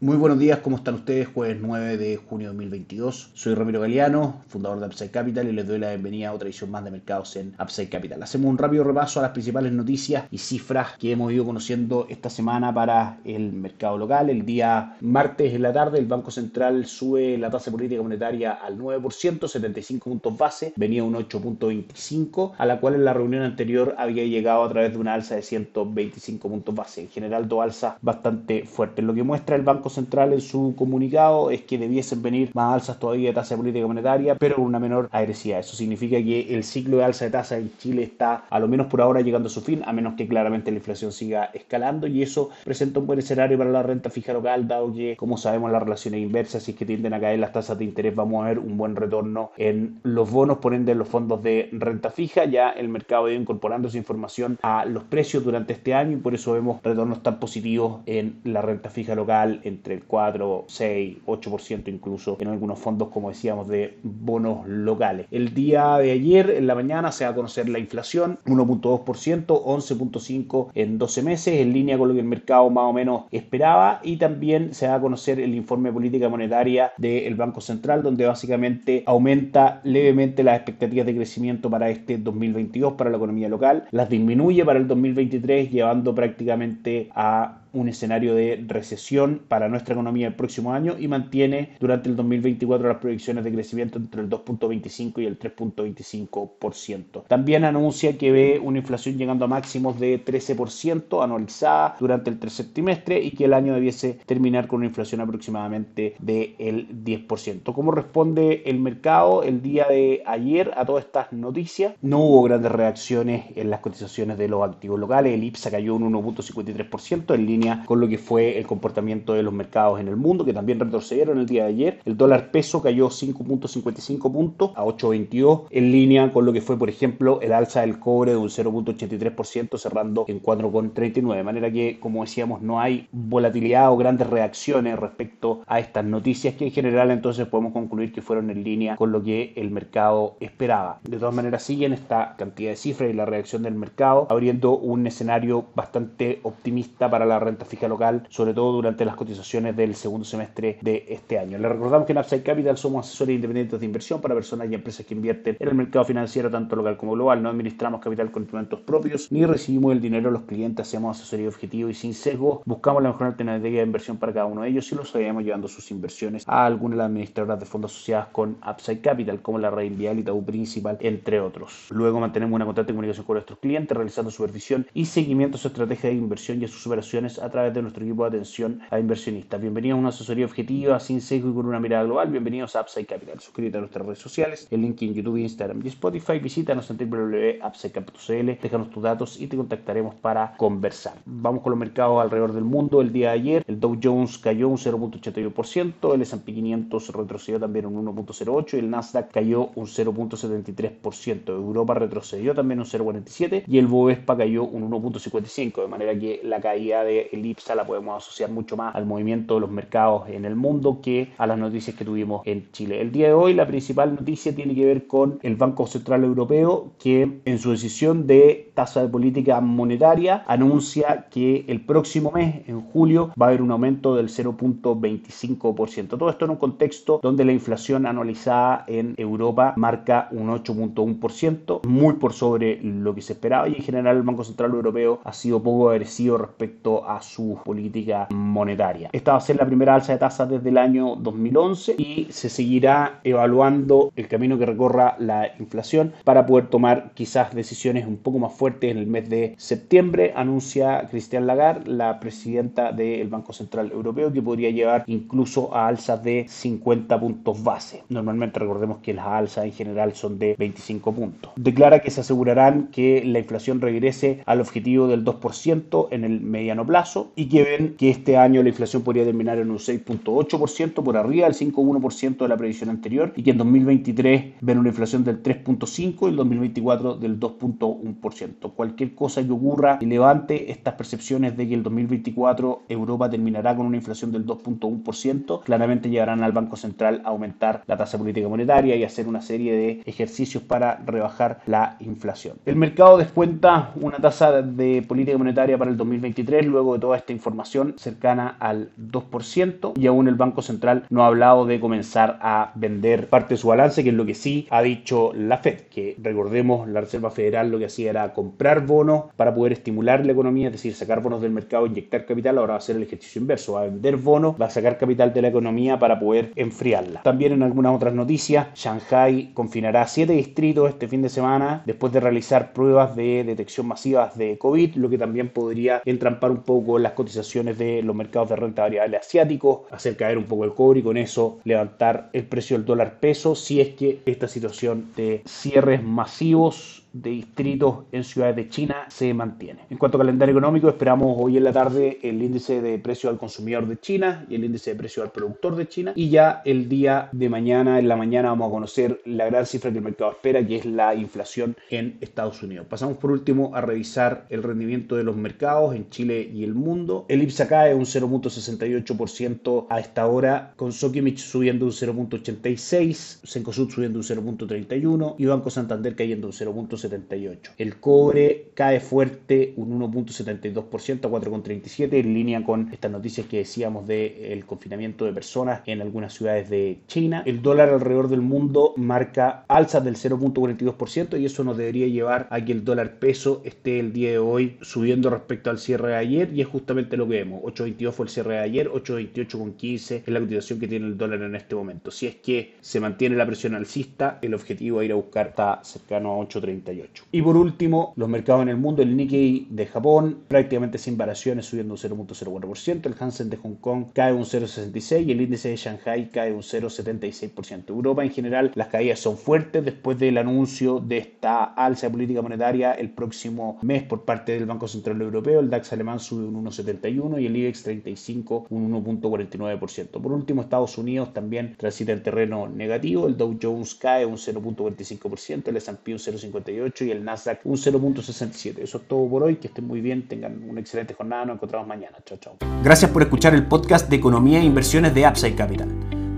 Muy buenos días, ¿cómo están ustedes? Jueves 9 de junio de 2022. Soy Ramiro Galeano, fundador de Upside Capital y les doy la bienvenida a otra edición más de mercados en Upside Capital. Hacemos un rápido repaso a las principales noticias y cifras que hemos ido conociendo esta semana para el mercado local. El día martes en la tarde el Banco Central sube la tasa política monetaria al 9%, 75 puntos base, venía un 8.25, a la cual en la reunión anterior había llegado a través de una alza de 125 puntos base. En general, dos alzas bastante fuertes. Lo que muestra el Banco Central en su comunicado es que debiesen venir más alzas todavía de tasa política monetaria, pero con una menor agresividad. Eso significa que el ciclo de alza de tasa en Chile está, a lo menos por ahora, llegando a su fin, a menos que claramente la inflación siga escalando y eso presenta un buen escenario para la renta fija local, dado que, como sabemos, las relaciones inversas, si es que tienden a caer las tasas de interés, vamos a ver un buen retorno en los bonos, por ende, en los fondos de renta fija. Ya el mercado ha ido incorporando esa información a los precios durante este año y por eso vemos retornos tan positivos en la renta fija local entre el 4, 6, 8% incluso en algunos fondos, como decíamos, de bonos locales. El día de ayer, en la mañana, se va a conocer la inflación, 1.2%, 11.5% en 12 meses, en línea con lo que el mercado más o menos esperaba, y también se va a conocer el informe de política monetaria del Banco Central, donde básicamente aumenta levemente las expectativas de crecimiento para este 2022 para la economía local, las disminuye para el 2023, llevando prácticamente a un escenario de recesión para nuestra economía el próximo año y mantiene durante el 2024 las proyecciones de crecimiento entre el 2.25 y el 3.25%. También anuncia que ve una inflación llegando a máximos de 13% anualizada durante el tercer trimestre y que el año debiese terminar con una inflación aproximadamente del 10%. ¿Cómo responde el mercado el día de ayer a todas estas noticias? No hubo grandes reacciones en las cotizaciones de los activos locales. El IPSA cayó un 1.53% en línea con lo que fue el comportamiento de los mercados en el mundo, que también retrocedieron el día de ayer. El dólar peso cayó 5.55 puntos a 8.22, en línea con lo que fue, por ejemplo, el alza del cobre de un 0.83%, cerrando en 4.39. De manera que, como decíamos, no hay volatilidad o grandes reacciones respecto a estas noticias, que en general entonces podemos concluir que fueron en línea con lo que el mercado esperaba. De todas maneras, siguen esta cantidad de cifras y la reacción del mercado, abriendo un escenario bastante optimista para la renta fija local, sobre todo durante las cotizaciones del segundo semestre de este año. Le recordamos que en Upside Capital somos asesores independientes de inversión para personas y empresas que invierten en el mercado financiero tanto local como global. No administramos capital con instrumentos propios ni recibimos el dinero de los clientes. Hacemos asesoría objetivo y sin sesgo. Buscamos la mejor alternativa de inversión para cada uno de ellos y los seguimos llevando sus inversiones a algunas de las administradoras de fondos asociadas con Upside Capital, como la Red Vial y Tabú Principal, entre otros. Luego mantenemos una constante comunicación con nuestros clientes, realizando supervisión y seguimiento a su estrategia de inversión y a sus operaciones a través de nuestro equipo de atención a inversionistas. Bienvenidos a una asesoría objetiva, sin sesgo y con una mirada global. Bienvenidos a Upside Capital. Suscríbete a nuestras redes sociales, el link en YouTube, Instagram y Spotify. Visítanos en www.upsidecapital.cl, déjanos tus datos y te contactaremos para conversar. Vamos con los mercados alrededor del mundo. El día de ayer, el Dow Jones cayó un 0.81%, el S&P 500 retrocedió también un 1.08% y el Nasdaq cayó un 0.73%. Europa retrocedió también un 0.47% y el Bovespa cayó un 1.55%, de manera que la caída de el IPSA la podemos asociar mucho más al movimiento de los mercados en el mundo que a las noticias que tuvimos en Chile. El día de hoy la principal noticia tiene que ver con el Banco Central Europeo que en su decisión de tasa de política monetaria anuncia que el próximo mes, en julio, va a haber un aumento del 0.25%. Todo esto en un contexto donde la inflación anualizada en Europa marca un 8.1%, muy por sobre lo que se esperaba y en general el Banco Central Europeo ha sido poco agresivo respecto a su política monetaria. Esta va a ser la primera alza de tasas desde el año 2011 y se seguirá evaluando el camino que recorra la inflación para poder tomar quizás decisiones un poco más fuertes en el mes de septiembre, anuncia Christian Lagarde, la presidenta del Banco Central Europeo, que podría llevar incluso a alzas de 50 puntos base. Normalmente recordemos que las alzas en general son de 25 puntos. Declara que se asegurarán que la inflación regrese al objetivo del 2% en el mediano plazo y que ven que este año la inflación podría terminar en un 6.8% por arriba del 5.1% de la previsión anterior y que en 2023 ven una inflación del 3.5% y el 2024 del 2.1%. Cualquier cosa que ocurra y levante estas percepciones de que el 2024 Europa terminará con una inflación del 2.1%, claramente llevarán al Banco Central a aumentar la tasa política monetaria y hacer una serie de ejercicios para rebajar la inflación. El mercado descuenta una tasa de política monetaria para el 2023 luego de toda esta información cercana al 2% y aún el Banco Central no ha hablado de comenzar a vender parte de su balance, que es lo que sí ha dicho la Fed, que recordemos la Reserva Federal lo que hacía era comprar bonos para poder estimular la economía, es decir, sacar bonos del mercado, inyectar capital, ahora va a hacer el ejercicio inverso, va a vender bonos, va a sacar capital de la economía para poder enfriarla. También en algunas otras noticias, Shanghai confinará siete distritos este fin de semana después de realizar pruebas de detección masivas de COVID, lo que también podría entrampar un poco las cotizaciones de los mercados de renta variable asiáticos, hacer caer un poco el cobre y con eso levantar el precio del dólar peso si es que esta situación de cierres masivos de distritos en ciudades de China se mantiene. En cuanto a calendario económico, esperamos hoy en la tarde el índice de precio al consumidor de China y el índice de precio al productor de China. Y ya el día de mañana, en la mañana, vamos a conocer la gran cifra que el mercado espera, que es la inflación en Estados Unidos. Pasamos por último a revisar el rendimiento de los mercados en Chile y el mundo. El IPSA cae un 0.68% a esta hora, con Sokimich subiendo un 0.86%, Sencosud subiendo un 0.31% y Banco Santander cayendo un 0.78%. El cobre cae fuerte un 1.72% a 4.37 en línea con estas noticias que decíamos del confinamiento de personas en algunas ciudades de China. El dólar alrededor del mundo marca alzas del 0.42% y eso nos debería llevar a que el dólar peso esté el día de hoy subiendo respecto al cierre de ayer y es justamente lo que vemos. 8.22 fue el cierre de ayer, 8.28.15 es la cotización que tiene el dólar en este momento. Si es que se mantiene la presión alcista, el objetivo a ir a buscar está cercano a 8.38. Y por último, los mercados en el mundo, el Nikkei de Japón prácticamente sin variaciones subiendo un 0.04%, el Hansen de Hong Kong cae un 0.66% y el índice de Shanghai cae un 0.76%. Europa en general las caídas son fuertes después del anuncio de esta alza de política monetaria el próximo mes por parte del Banco Central Europeo, el DAX alemán sube un 1.71 y el IBEX 35 un 1.49%. Por último, Estados Unidos también transita en terreno negativo, el Dow Jones cae un 0.45%, el S&P un 0.58 y el Nasdaq un 0.67. Eso es todo por hoy. Que estén muy bien, tengan una excelente jornada. Nos encontramos mañana. Chao, chao. Gracias por escuchar el podcast de Economía e Inversiones de Upside Capital.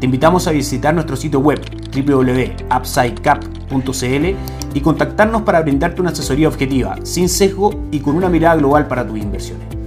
Te invitamos a visitar nuestro sitio web www.upsidecap.cl y contactarnos para brindarte una asesoría objetiva, sin sesgo y con una mirada global para tus inversiones.